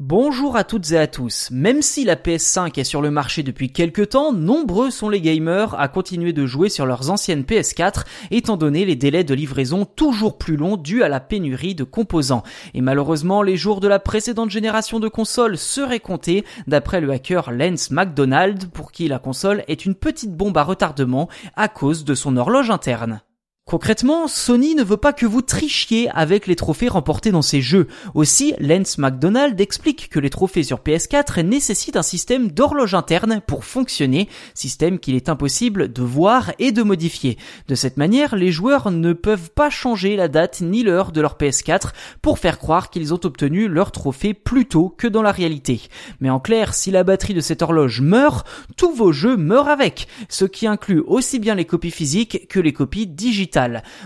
Bonjour à toutes et à tous. Même si la PS5 est sur le marché depuis quelques temps, nombreux sont les gamers à continuer de jouer sur leurs anciennes PS4 étant donné les délais de livraison toujours plus longs dus à la pénurie de composants. Et malheureusement, les jours de la précédente génération de consoles seraient comptés d'après le hacker Lance McDonald pour qui la console est une petite bombe à retardement à cause de son horloge interne. Concrètement, Sony ne veut pas que vous trichiez avec les trophées remportés dans ses jeux. Aussi, Lance McDonald explique que les trophées sur PS4 nécessitent un système d'horloge interne pour fonctionner, système qu'il est impossible de voir et de modifier. De cette manière, les joueurs ne peuvent pas changer la date ni l'heure de leur PS4 pour faire croire qu'ils ont obtenu leur trophée plus tôt que dans la réalité. Mais en clair, si la batterie de cette horloge meurt, tous vos jeux meurent avec, ce qui inclut aussi bien les copies physiques que les copies digitales.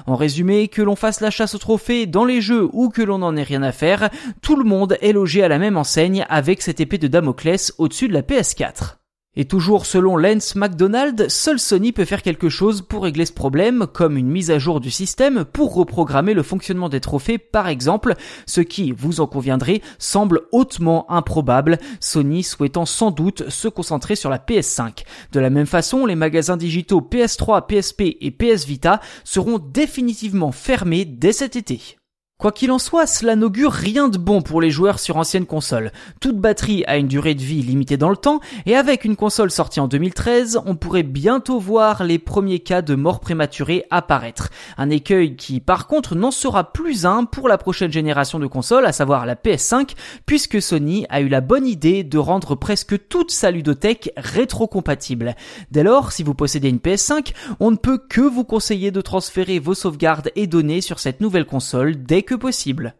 En résumé, que l'on fasse la chasse au trophée dans les jeux ou que l'on n'en ait rien à faire, tout le monde est logé à la même enseigne avec cette épée de Damoclès au-dessus de la PS4. Et toujours selon Lance McDonald, seul Sony peut faire quelque chose pour régler ce problème, comme une mise à jour du système pour reprogrammer le fonctionnement des trophées par exemple, ce qui, vous en conviendrez, semble hautement improbable, Sony souhaitant sans doute se concentrer sur la PS5. De la même façon, les magasins digitaux PS3, PSP et PS Vita seront définitivement fermés dès cet été. Quoi qu'il en soit, cela n'augure rien de bon pour les joueurs sur anciennes consoles. Toute batterie a une durée de vie limitée dans le temps, et avec une console sortie en 2013, on pourrait bientôt voir les premiers cas de mort prématurée apparaître. Un écueil qui, par contre, n'en sera plus un pour la prochaine génération de consoles, à savoir la PS5, puisque Sony a eu la bonne idée de rendre presque toute sa ludothèque rétro-compatible. Dès lors, si vous possédez une PS5, on ne peut que vous conseiller de transférer vos sauvegardes et données sur cette nouvelle console dès possible.